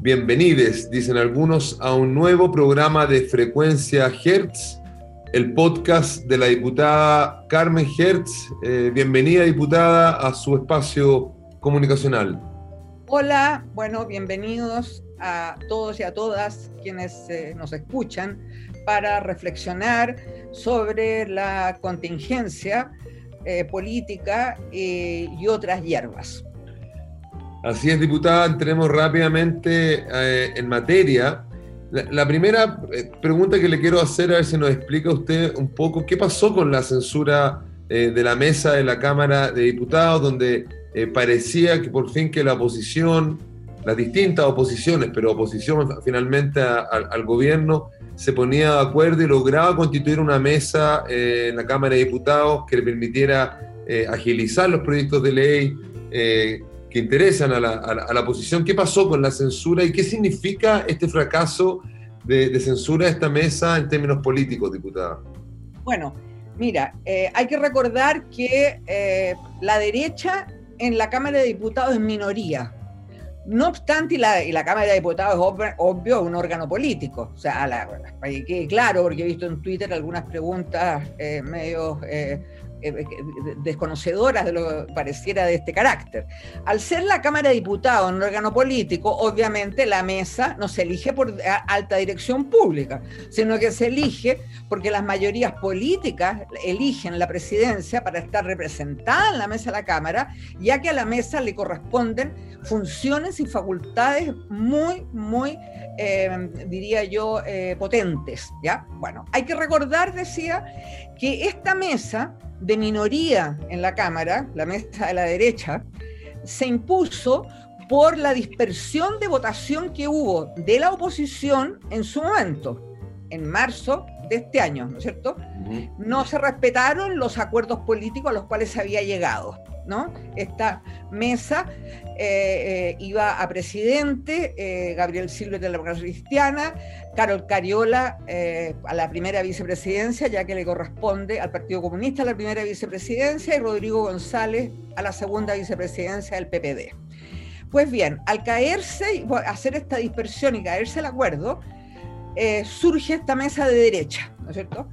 bienvenides, dicen algunos, a un nuevo programa de Frecuencia Hertz, el podcast de la diputada Carmen Hertz. Eh, bienvenida, diputada, a su espacio comunicacional. Hola, bueno, bienvenidos a todos y a todas quienes eh, nos escuchan para reflexionar sobre la contingencia eh, política y otras hierbas. Así es, diputada, entremos rápidamente eh, en materia. La, primera eh, pregunta que le quiero hacer, a ver si nos explica usted un poco qué pasó con la censura eh, de la mesa de la Cámara de Diputados, donde parecía que por fin que la oposición, las distintas oposiciones, pero oposición finalmente al gobierno, se ponía de acuerdo y lograba constituir una mesa en la Cámara de Diputados que le permitiera agilizar los proyectos de ley, que interesan a la, a, la, oposición. ¿Qué pasó con la censura y qué significa este fracaso de, censura de esta mesa en términos políticos, diputada? Bueno, mira, eh, hay que recordar que eh, la derecha en la Cámara de Diputados es minoría. No obstante, y la, y la Cámara de Diputados es obvio, un órgano político. O sea, que claro, porque he visto en Twitter algunas preguntas eh, medio eh, desconocedoras de lo que pareciera de este carácter. Al ser la Cámara de Diputados un órgano político, obviamente la mesa no se elige por alta dirección pública, sino que se elige porque las mayorías políticas eligen la presidencia para estar representada en la mesa de la Cámara, ya que a la mesa le corresponden funciones y facultades muy, muy, eh, diría yo, potentes. ¿ya? Bueno, hay que recordar, decía, que esta mesa de minoría en la Cámara, la mesa de la derecha, se impuso por la dispersión de votación que hubo de la oposición en su momento, en marzo de este año, ¿no es cierto? No se respetaron los acuerdos políticos a los cuales se había llegado. ¿No? Esta mesa eh, eh, iba a presidente, eh, Gabriel Silva de la Cristiana, Carol Cariola a la primera vicepresidencia, ya que le corresponde al Partido Comunista la primera vicepresidencia, y Rodrigo González a la segunda vicepresidencia del PPD. Pues bien, al caerse, hacer esta dispersión y caerse el acuerdo, surge esta mesa de derecha, ¿no es cierto?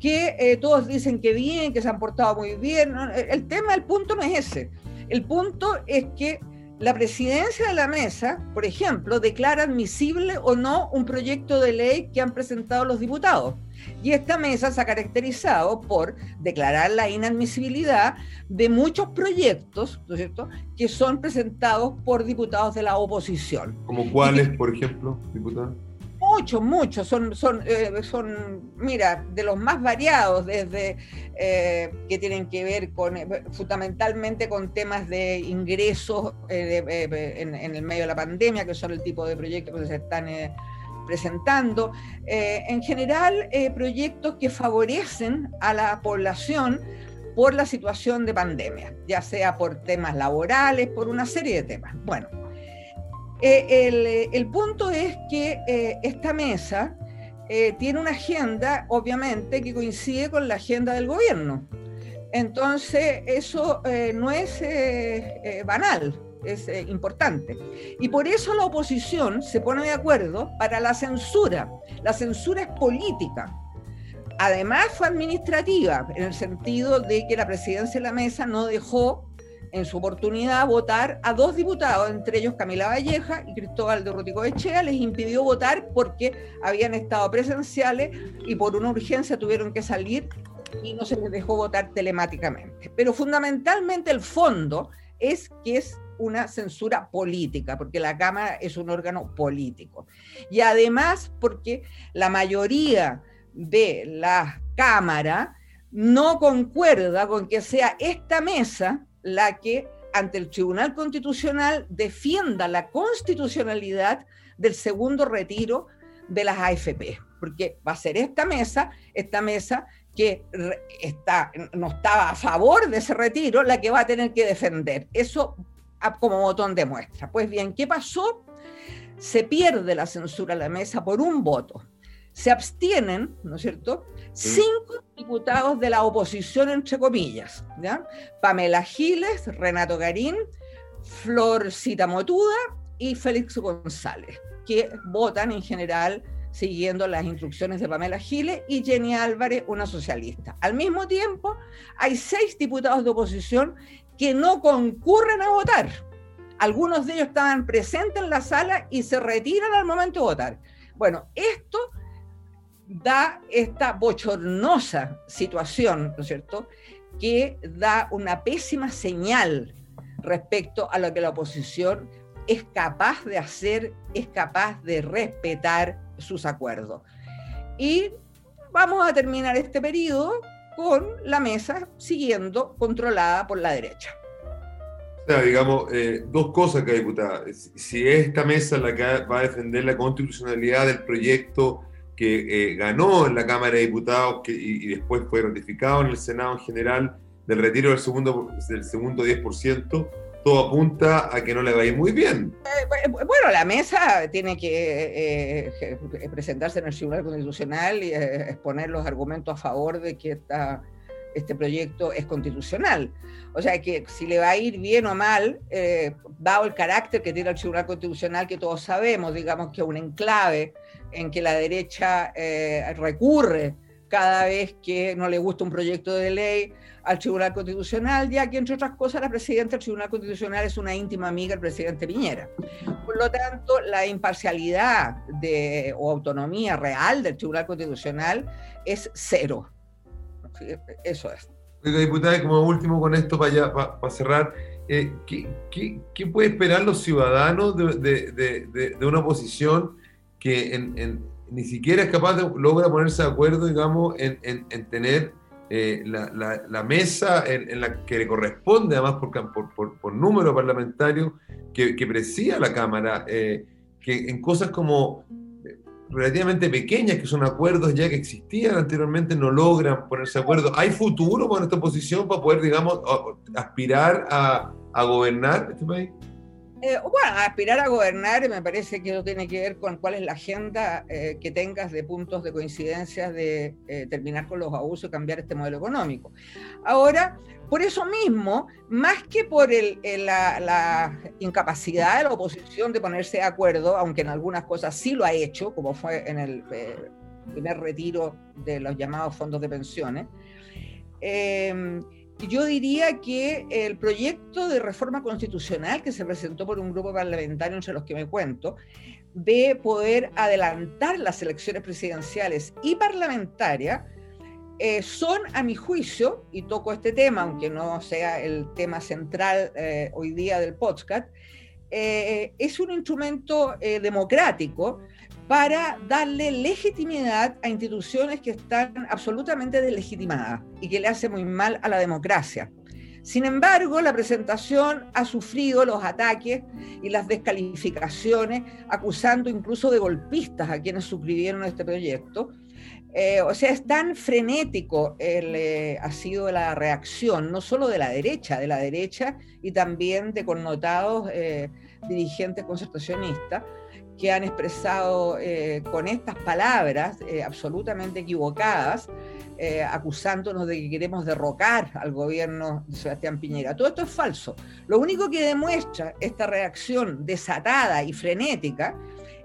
Que eh, todos dicen que bien, que se han portado muy bien. El tema, el punto no es ese. El punto es que la presidencia de la mesa, por ejemplo, declara admisible o no un proyecto de ley que han presentado los diputados. Y esta mesa se ha caracterizado por declarar la inadmisibilidad de muchos proyectos, ¿no es cierto?, que son presentados por diputados de la oposición. ¿Como cuáles, por ejemplo, diputados? Muchos, muchos, son, son, eh, son, mira, de los más variados, desde eh, que tienen que ver con, eh, fundamentalmente con temas de ingresos en, el medio de la pandemia, que son el tipo de proyectos que se están presentando. en general, proyectos que favorecen a la población por la situación de pandemia, ya sea por temas laborales, por una serie de temas. Bueno. Eh, el, punto es que eh, esta mesa eh, tiene una agenda, obviamente, que coincide con la agenda del gobierno. Entonces, eso no es banal, es importante. Y por eso la oposición se pone de acuerdo para la censura. La censura es política. Además fue administrativa, en el sentido de que la presidencia de la mesa no dejó en su oportunidad votar a dos diputados, entre ellos Camila Valleja y Cristóbal de Rutico Echea, les impidió votar porque habían estado presenciales y por una urgencia tuvieron que salir y no se les dejó votar telemáticamente. Pero fundamentalmente el fondo es que es una censura política, porque la Cámara es un órgano político. Y además porque la mayoría de la Cámara no concuerda con que sea esta mesa la que ante el Tribunal Constitucional defienda la constitucionalidad del segundo retiro de las AFP, porque va a ser esta mesa, esta mesa que no estaba a favor de ese retiro, la que va a tener que defender. Eso como botón de muestra. Pues bien, ¿qué pasó? Se pierde la censura a la mesa por un voto. Se abstienen, ¿no es cierto? Cinco diputados de la oposición, entre comillas, ¿ya? Pamela Giles, Renato Garín, Florcita Motuda y Félix González, que votan en general siguiendo las instrucciones de Pamela Giles y Jenny Álvarez, una socialista. Al mismo tiempo, hay seis diputados de oposición que no concurren a votar. Algunos de ellos estaban presentes en la sala y se retiran al momento de votar. Bueno, esto da esta bochornosa situación, ¿no es cierto?, que da una pésima señal respecto a lo que la oposición es capaz de hacer, es capaz de respetar sus acuerdos. Y vamos a terminar este periodo con la mesa siguiendo controlada por la derecha. O sea, digamos, eh, dos cosas que diputada. Si es esta mesa la que va a defender la constitucionalidad del proyecto que eh, ganó en la Cámara de Diputados que, y, después fue ratificado en el Senado en general del retiro del segundo, del segundo 10%, todo apunta a que no le va a ir muy bien. Eh, bueno, la mesa tiene que eh, presentarse en el Tribunal Constitucional y exponer los argumentos a favor de que esta, este proyecto es constitucional. O sea que si le va a ir bien o mal, dado el carácter que tiene el Tribunal Constitucional, que todos sabemos, digamos que es un enclave en que la derecha eh, recurre cada vez que no le gusta un proyecto de ley al Tribunal Constitucional, ya que, entre otras cosas, la presidenta del Tribunal Constitucional es una íntima amiga del presidente Piñera. Por lo tanto, la imparcialidad de, o autonomía real del Tribunal Constitucional es cero. Eso es. Oiga, diputada, como último con esto para, para, cerrar, eh, ¿qué, qué, qué, puede esperar los ciudadanos de, de, de, de una oposición que ni siquiera es capaz de logra ponerse de acuerdo, digamos, en, tener eh, la, mesa en, la que le corresponde, además por, por, número parlamentario, que, que presida la Cámara, eh, que en cosas como eh, relativamente pequeñas, que son acuerdos ya que existían anteriormente, no logran ponerse de acuerdo. ¿Hay futuro para esta oposición para poder, digamos, aspirar a, a gobernar este país? Eh, bueno, aspirar a gobernar me parece que eso tiene que ver con cuál es la agenda eh, que tengas de puntos de coincidencia de eh, terminar con los abusos y cambiar este modelo económico. Ahora, por eso mismo, más que por la, la, incapacidad de la oposición de ponerse de acuerdo, aunque en algunas cosas sí lo ha hecho, como fue en el primer retiro de los llamados fondos de pensiones, yo diría que el proyecto de reforma constitucional que se presentó por un grupo parlamentario entre los que me cuento, de poder adelantar las elecciones presidenciales y parlamentarias, eh, son, a mi juicio, y toco este tema, aunque no sea el tema central eh, hoy día del podcast, eh, es un instrumento democrático para darle legitimidad a instituciones que están absolutamente deslegitimadas y que le hace muy mal a la democracia. Sin embargo, la presentación ha sufrido los ataques y las descalificaciones, acusando incluso de golpistas a quienes suscribieron este proyecto. Eh, o sea, es tan frenético eh, ha sido la reacción, no solo de la derecha, de la derecha y también de connotados eh, dirigentes concertacionistas, que han expresado con estas palabras absolutamente equivocadas, acusándonos de que queremos derrocar al gobierno de Sebastián Piñera. Todo esto es falso. Lo único que demuestra esta reacción desatada y frenética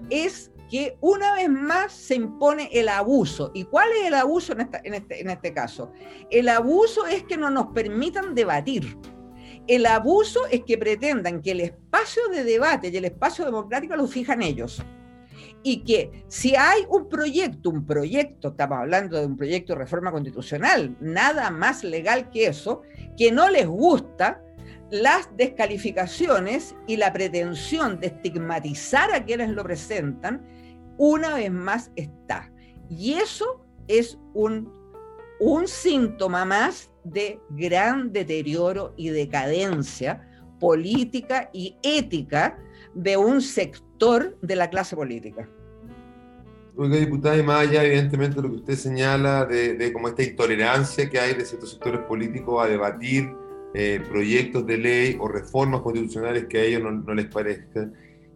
es que una vez más se impone el abuso. ¿Y cuál es el abuso en, en, este, en este caso? El abuso es que no nos permitan debatir el abuso es que pretendan que el espacio de debate y el espacio democrático lo fijan ellos. Y que si hay un proyecto, un proyecto, estamos hablando de un proyecto de reforma constitucional, nada más legal que eso, que no les gusta las descalificaciones y la pretensión de estigmatizar a quienes lo presentan, una vez más está. Y eso es un, un síntoma más de gran deterioro y decadencia política y ética de un sector de la clase política. Oiga, diputada, y más allá, evidentemente, lo que usted señala de, de como esta intolerancia que hay de ciertos sectores políticos a debatir eh, proyectos de ley o reformas constitucionales que a ellos no, les parezcan,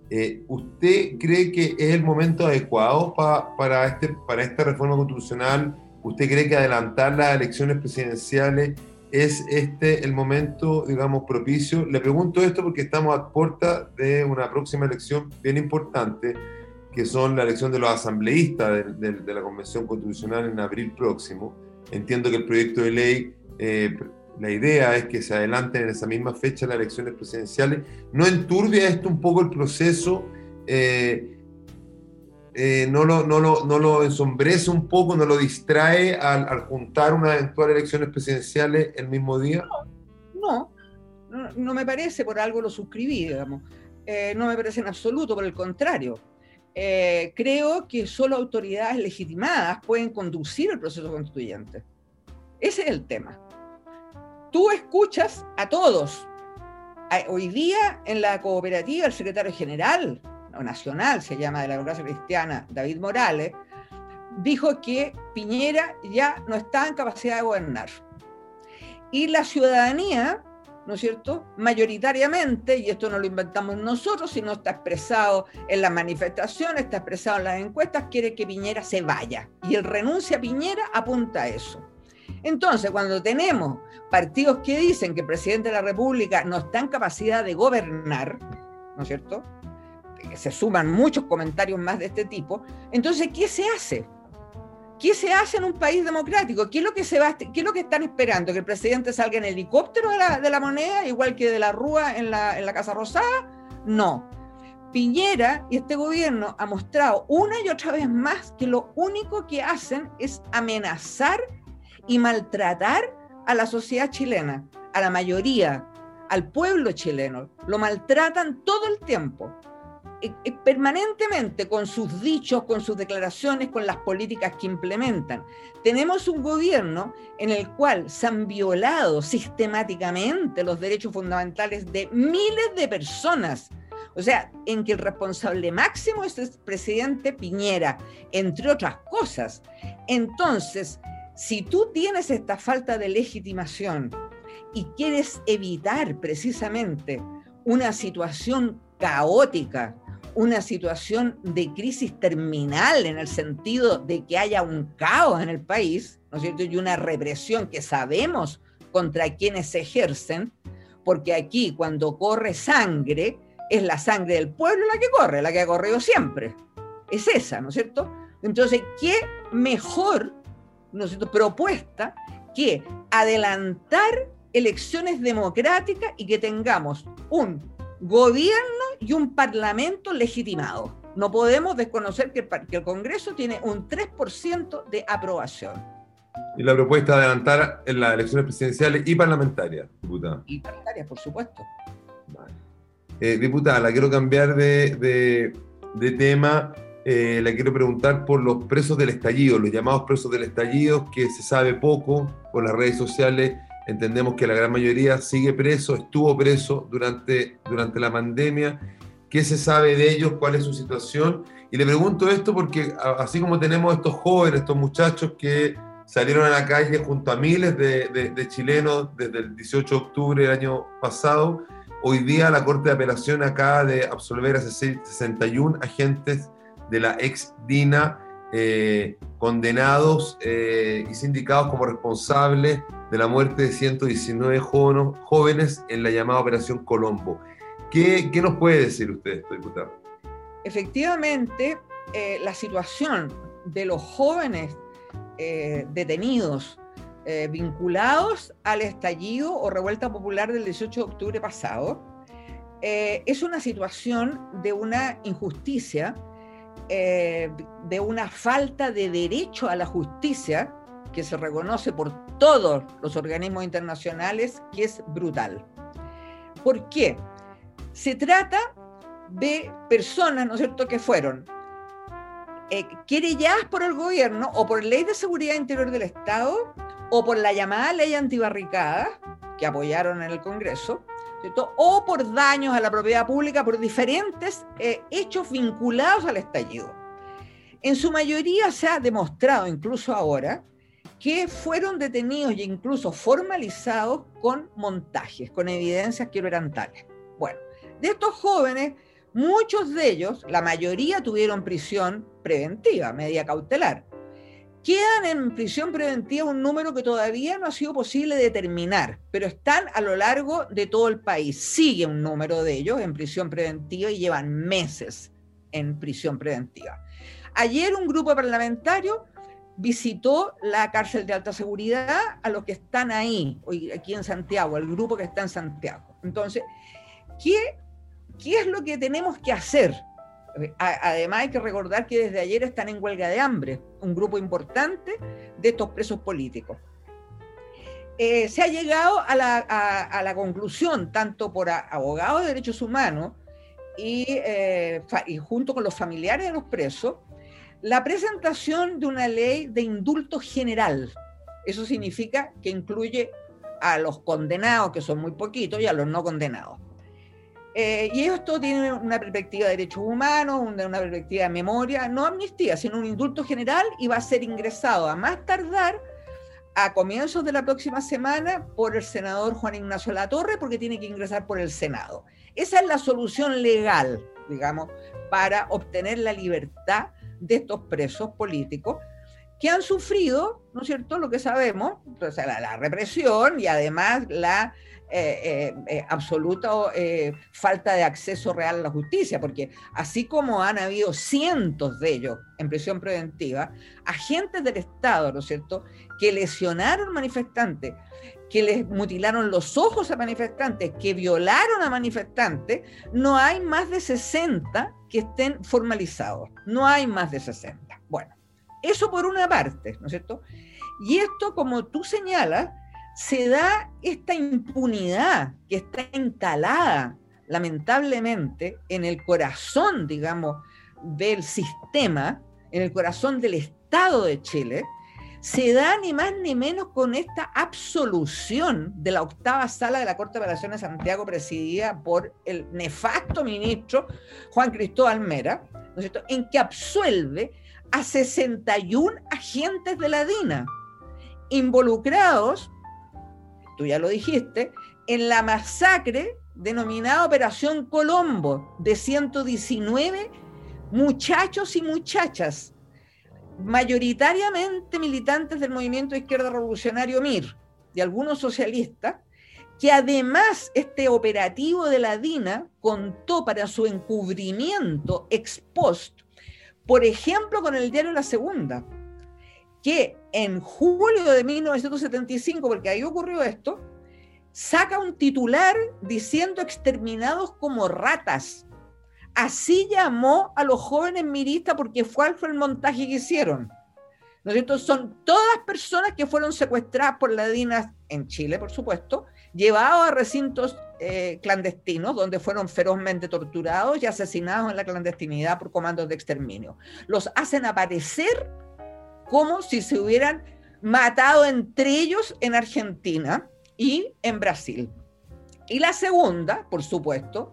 eh, ¿usted cree que es el momento adecuado para, este, para esta reforma constitucional? ¿Usted cree que adelantar las elecciones presidenciales es este el momento, digamos, propicio? Le pregunto esto porque estamos a puerta de una próxima elección bien importante que son la elección de los asambleístas de, la Convención Constitucional en abril próximo. Entiendo que el proyecto de ley, eh, la idea es que se adelanten en esa misma fecha las elecciones presidenciales. ¿No enturbia esto un poco el proceso? Eh, eh, no, lo, no, no, lo, ensombrece un poco, no lo distrae al, juntar unas eventuales elecciones presidenciales el mismo día? No, no, me parece, por algo lo suscribí, digamos. no me parece en absoluto, por el contrario. Eh, creo que solo autoridades legitimadas pueden conducir el proceso constituyente. Ese es el tema. Tú escuchas a todos. Hoy día en la cooperativa el secretario general o nacional, se llama de la democracia cristiana, David Morales, dijo que Piñera ya no está en capacidad de gobernar. Y la ciudadanía ¿no es cierto? Mayoritariamente, y esto no lo inventamos nosotros, sino está expresado en las manifestaciones, está expresado en las encuestas, quiere que Piñera se vaya. Y el renuncia a Piñera apunta a eso. Entonces, cuando tenemos partidos que dicen que el presidente de la República no está en capacidad de gobernar, ¿no es cierto? Se suman muchos comentarios más de este tipo. Entonces, ¿qué se hace? ¿Qué se hace en un país democrático? ¿Qué es lo que, se va, qué es lo que están esperando? ¿Que el presidente salga en helicóptero de la, de la moneda, igual que de la Rúa en la, en la Casa Rosada? No. Piñera y este gobierno ha mostrado una y otra vez más que lo único que hacen es amenazar y maltratar a la sociedad chilena, a la mayoría, al pueblo chileno. Lo maltratan todo el tiempo. Permanentemente con sus dichos, con sus declaraciones, con las políticas que implementan. Tenemos un gobierno en el cual se han violado sistemáticamente los derechos fundamentales de miles de personas. O sea, en que el responsable máximo es el presidente Piñera, entre otras cosas. Entonces, si tú tienes esta falta de legitimación y quieres evitar precisamente una situación caótica una situación de crisis terminal en el sentido de que haya un caos en el país, ¿no es cierto? Y una represión que sabemos contra quienes se ejercen, porque aquí cuando corre sangre, es la sangre del pueblo la que corre, la que ha corrido siempre. Es esa, ¿no es cierto? Entonces, ¿qué mejor, ¿no es propuesta que adelantar elecciones democráticas y que tengamos un gobierno y un parlamento legitimado. No podemos desconocer que el, Congreso tiene un 3% de aprobación. Y la propuesta de adelantar en las elecciones presidenciales y parlamentarias, diputada. Y parlamentarias, por supuesto. Eh, diputada, la quiero cambiar de, tema. Eh, la quiero preguntar por los presos del estallido, los llamados presos del estallido, que se sabe poco por las redes sociales Entendemos que la gran mayoría sigue preso, estuvo preso durante, durante la pandemia. ¿Qué se sabe de ellos? ¿Cuál es su situación? Y le pregunto esto porque así como tenemos estos jóvenes, estos muchachos que salieron a la calle junto a miles de, de, chilenos desde el 18 de octubre del año pasado, hoy día la Corte de Apelación acaba de absolver a 61 agentes de la ex DINA eh, condenados eh, y sindicados como responsables de la muerte de 119 jóvenes en la llamada Operación Colombo. ¿Qué, qué nos puede decir usted, diputado? Efectivamente, eh, la situación de los jóvenes detenidos vinculados al estallido o revuelta popular del 18 de octubre pasado es una situación de una injusticia, de una falta de derecho a la justicia que se reconoce por todos los organismos internacionales, que es brutal. ¿Por qué? Se trata de personas, ¿no cierto?, que fueron eh, querelladas por el gobierno o por ley de seguridad interior del Estado o por la llamada ley antibarricada que apoyaron en el Congreso o por daños a la propiedad pública por diferentes eh, hechos vinculados al estallido. En su mayoría se ha demostrado, incluso ahora, que fueron detenidos e incluso formalizados con montajes, con evidencias que no eran tales. Bueno, de estos jóvenes, muchos de ellos, la mayoría tuvieron prisión preventiva, media cautelar. Quedan en prisión preventiva un número que todavía no ha sido posible determinar, pero están a lo largo de todo el país. Sigue un número de ellos en prisión preventiva y llevan meses en prisión preventiva. Ayer un grupo parlamentario visitó la cárcel de alta seguridad a los que están ahí, aquí en Santiago, el grupo que está en Santiago. Entonces, ¿qué, qué es lo que tenemos que hacer? Además hay que recordar que desde ayer están en huelga de hambre, un grupo importante de estos presos políticos. Eh, se ha llegado a la, conclusión, tanto por abogados de derechos humanos y, eh, y, junto con los familiares de los presos, la presentación de una ley de indulto general. Eso significa que incluye a los condenados, que son muy poquitos, y a los no condenados. Eh, y esto tiene una perspectiva de derechos humanos, una, una, perspectiva de memoria, no amnistía, sino un indulto general y va a ser ingresado a más tardar a comienzos de la próxima semana por el senador Juan Ignacio Latorre, porque tiene que ingresar por el Senado. Esa es la solución legal, digamos, para obtener la libertad de estos presos políticos que han sufrido, ¿no es cierto?, lo que sabemos, la represión y además la eh, eh, eh, absoluta falta de acceso real a la justicia, porque así como han habido cientos de ellos en prisión preventiva, agentes del Estado, ¿no es cierto?, que lesionaron manifestantes, que les mutilaron los ojos a manifestantes, que violaron a manifestantes, no hay más de 60 que estén formalizados, no hay más de 60. Bueno, eso por una parte, ¿no es cierto? Y esto, como tú señalas, se da esta impunidad que está instalada lamentablemente en el corazón, digamos, del sistema, en el corazón del Estado de Chile, se da ni más ni menos con esta absolución de la octava sala de la Corte de Apelaciones de Santiago, presidida por el nefasto ministro Juan Cristóbal Mera, ¿no es cierto?, en que absuelve a 61 agentes de la DINA involucrados tú ya lo dijiste, en la masacre denominada Operación Colombo de 119 muchachos y muchachas, mayoritariamente militantes del movimiento izquierda revolucionario MIR, de algunos socialistas, que además este operativo de la DINA contó para su encubrimiento ex post, por ejemplo, con el diario La Segunda, que en julio de 1975, porque ahí ocurrió esto, saca un titular diciendo exterminados como ratas. Así llamó a los jóvenes miristas porque fue el montaje que hicieron. ¿No es? Son todas personas que fueron secuestradas por la DINAS en Chile, por supuesto, llevados a recintos eh, clandestinos donde fueron ferozmente torturados y asesinados en la clandestinidad por comandos de exterminio. Los hacen aparecer como si se hubieran matado entre ellos en Argentina y en Brasil. Y la segunda, por supuesto,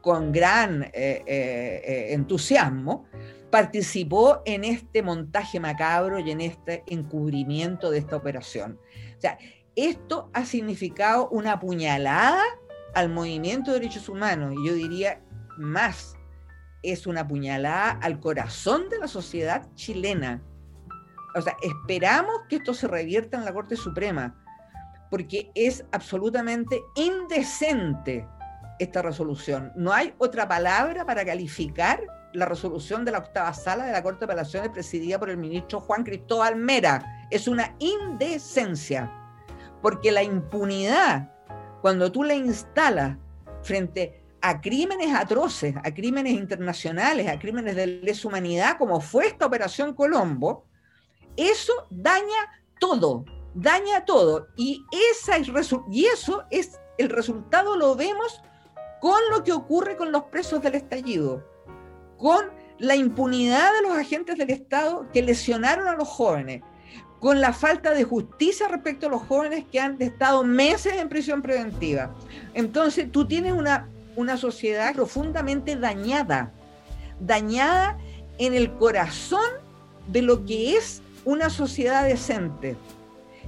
con gran eh, eh, eh, entusiasmo, participó en este montaje macabro y en este encubrimiento de esta operación. O sea, esto ha significado una puñalada al movimiento de derechos humanos y yo diría más, es una puñalada al corazón de la sociedad chilena, o sea, esperamos que esto se revierta en la Corte Suprema, porque es absolutamente indecente esta resolución. No hay otra palabra para calificar la resolución de la octava sala de la Corte de Apelaciones presidida por el ministro Juan Cristóbal Mera. Es una indecencia, porque la impunidad, cuando tú la instalas frente a crímenes atroces, a crímenes internacionales, a crímenes de lesa humanidad, como fue esta Operación Colombo, eso daña todo, daña todo. Y, esa es, y eso es el resultado, lo vemos con lo que ocurre con los presos del estallido, con la impunidad de los agentes del Estado que lesionaron a los jóvenes. con la falta de justicia respecto a los jóvenes que han estado meses en prisión preventiva. Entonces, tú tienes una, una sociedad profundamente dañada, dañada en el corazón de lo que es una sociedad decente.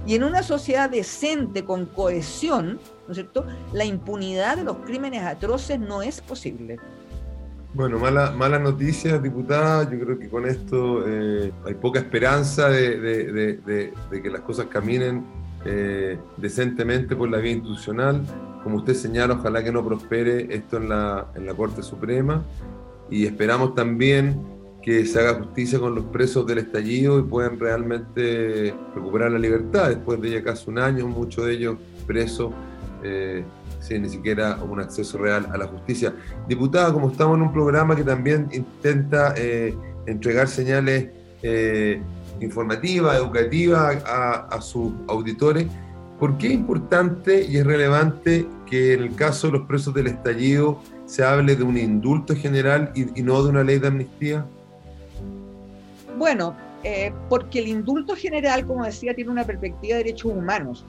Y en una sociedad decente, con cohesión, ¿no es cierto?, la impunidad de los crímenes atroces no es posible. Bueno, mala, mala noticia, diputada. Yo creo que con esto eh, hay poca esperanza de, que las cosas caminen eh, decentemente por la vía institucional. Como usted señala, ojalá que no prospere esto en la, en la Corte Suprema. Y esperamos también que se haga justicia con los presos del estallido y puedan realmente recuperar la libertad después de ya casi un año, muchos de ellos presos. Eh, sin ni siquiera un acceso real a la justicia. Diputada, como estamos en un programa que también intenta eh, entregar señales eh, informativas, educativas a, sus auditores, ¿por qué es importante y es relevante que en el caso de los presos del estallido se hable de un indulto general y, no de una ley de amnistía? Bueno, eh, porque el indulto general, como decía, tiene una perspectiva de derechos humanos.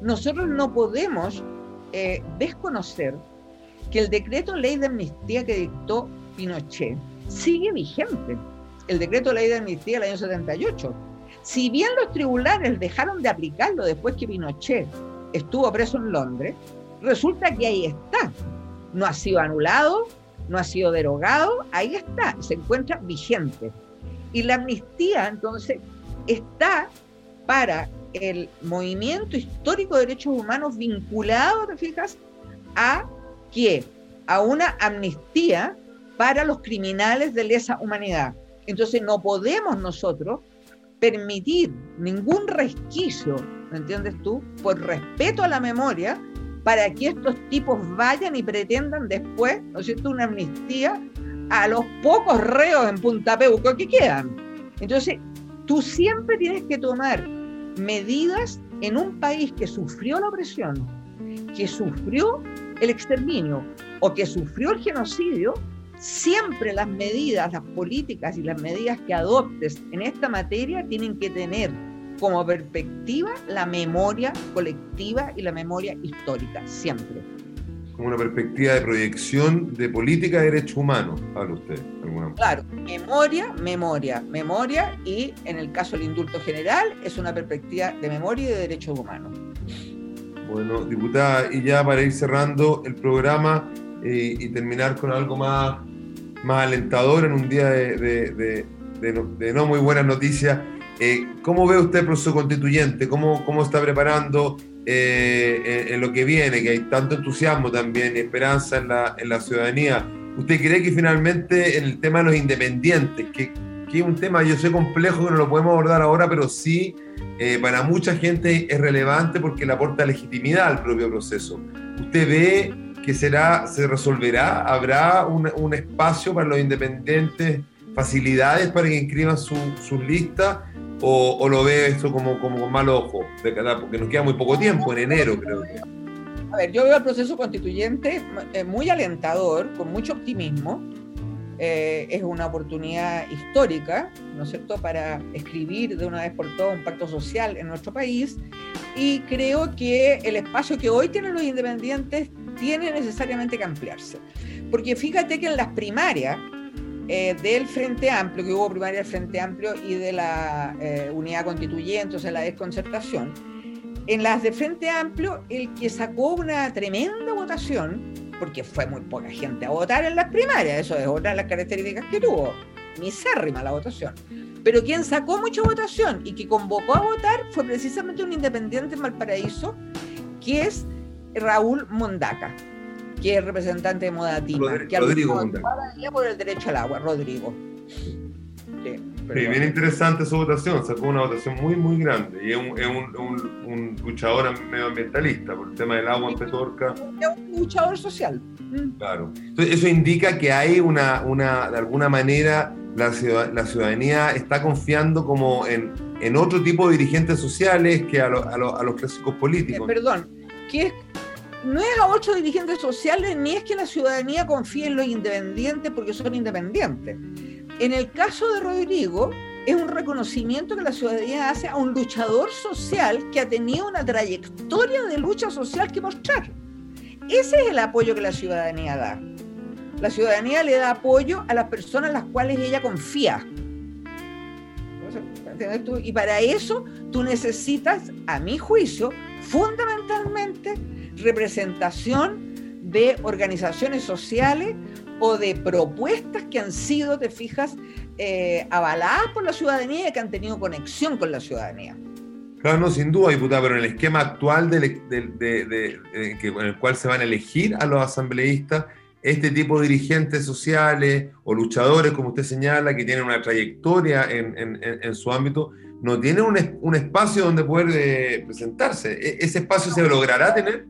Nosotros no podemos eh, desconocer que el decreto ley de amnistía que dictó Pinochet sigue vigente. El decreto ley de amnistía del año 78. Si bien los tribunales dejaron de aplicarlo después que Pinochet estuvo preso en Londres, resulta que ahí está. No ha sido anulado, no ha sido derogado, ahí está, se encuentra vigente. Y la amnistía, entonces, está para el movimiento histórico de derechos humanos vinculado, ¿te fijas? A qué? A una amnistía para los criminales de lesa humanidad. Entonces no podemos nosotros permitir ningún resquicio, ¿me entiendes tú? Por respeto a la memoria, para que estos tipos vayan y pretendan después, ¿no es cierto?, una amnistía a los pocos reos en Punta Peuco que quedan. Entonces, tú siempre tienes que tomar medidas en un país que sufrió la opresión, que sufrió el exterminio o que sufrió el genocidio, siempre las medidas, las políticas y las medidas que adoptes en esta materia tienen que tener como perspectiva la memoria colectiva y la memoria histórica, siempre como una perspectiva de proyección de política de derechos humanos, habla usted. Claro, memoria, memoria, memoria y en el caso del indulto general es una perspectiva de memoria y de derechos humanos. Bueno, diputada, y ya para ir cerrando el programa eh, y terminar con algo más, más alentador en un día de, no, muy buenas noticias, eh, ¿cómo ve usted el proceso constituyente? ¿Cómo, cómo está preparando? Eh, en, lo que viene, que hay tanto entusiasmo también y esperanza en la, en la ciudadanía. ¿Usted cree que finalmente en el tema de los independientes, que, que es un tema, yo sé, complejo, que no lo podemos abordar ahora, pero sí eh, para mucha gente es relevante porque le aporta legitimidad al propio proceso. ¿Usted ve que será, se resolverá? ¿Habrá un, un espacio para los independientes, facilidades para que inscriban sus su listas? O, lo ve esto como, como con mal ojo? Porque nos queda muy poco tiempo, en enero creo que. A ver, yo veo el proceso constituyente eh, muy alentador, con mucho optimismo. Eh, es una oportunidad histórica, ¿no es cierto?, para escribir de una vez por todas un pacto social en nuestro país. Y creo que el espacio que hoy tienen los independientes tiene necesariamente que ampliarse. Porque fíjate que en las primarias, eh, del Frente Amplio, que hubo primaria del Frente Amplio y de la eh, Unidad Constituyente, o sea, la desconcertación, en las de Frente Amplio, el que sacó una tremenda votación, porque fue muy poca gente a votar en las primarias, eso es otra de las características que tuvo, misérrima la votación. Pero quien sacó mucha votación y que convocó a votar fue precisamente un independiente en Valparaíso, que es Raúl Mondaca que es representante de Modatima, Rodrigo, que Rodrigo por el derecho al agua, Rodrigo. Sí, bien interesante su votación, sacó una votación muy, muy grande y es un, es un, un, luchador medioambientalista por el tema del agua en Petorca. Es un luchador social. Mm. Claro. Entonces, eso indica que hay una, una de alguna manera, la, la ciudadanía está confiando como en, en, otro tipo de dirigentes sociales que a, a, a los clásicos políticos. Eh, perdón, ¿qué es no es a ocho dirigentes sociales ni es que la ciudadanía confíe en los independientes porque son independientes. En el caso de Rodrigo, es un reconocimiento que la ciudadanía hace a un luchador social que ha tenido una trayectoria de lucha social que mostrar. Ese es el apoyo que la ciudadanía da. La ciudadanía le da apoyo a las personas en las cuales ella confía. Y para eso tú necesitas, a mi juicio, fundamentalmente representación de organizaciones sociales o de propuestas que han sido, te fijas, eh, avaladas por la ciudadanía y que han tenido conexión con la ciudadanía. Claro, no, sin duda, diputada, pero en el esquema actual de, que, en el cual se van a elegir a los asambleístas, este tipo de dirigentes sociales o luchadores, como usted señala, que tienen una trayectoria en, su ámbito, no tienen un, espacio donde poder eh, presentarse. ¿E-, ¿Ese espacio se logrará tener?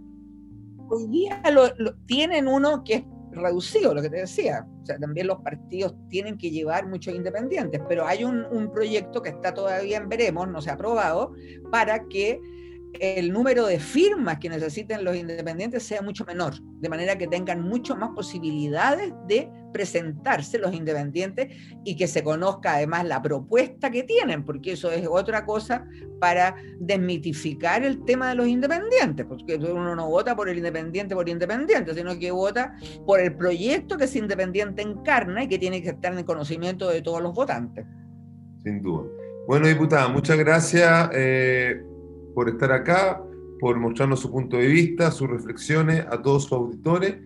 Hoy día lo, tienen uno que es reducido, lo que te decía. O sea, también los partidos tienen que llevar muchos independientes, pero hay un, un proyecto que está todavía en veremos, no se ha aprobado, para que el número de firmas que necesiten los independientes sea mucho menor, de manera que tengan mucho más posibilidades de presentarse los independientes y que se conozca además la propuesta que tienen, porque eso es otra cosa para desmitificar el tema de los independientes, porque uno no vota por el independiente por independiente, sino que vota por el proyecto que ese independiente encarna y que tiene que estar en el conocimiento de todos los votantes. Sin duda. Bueno, diputada, muchas gracias. Eh, por estar acá, por mostrarnos su punto de vista, sus reflexiones a todos sus auditores.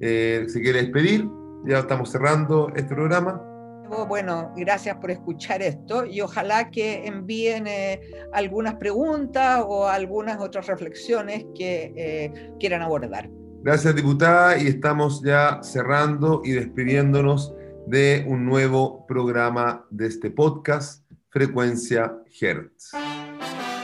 Eh, si quiere despedir, ya estamos cerrando este programa. Bueno, gracias por escuchar esto y ojalá que envíen eh, algunas preguntas o algunas otras reflexiones que eh, quieran abordar. Gracias, diputada, y estamos ya cerrando y despidiéndonos de un nuevo programa de este podcast, Frecuencia Hertz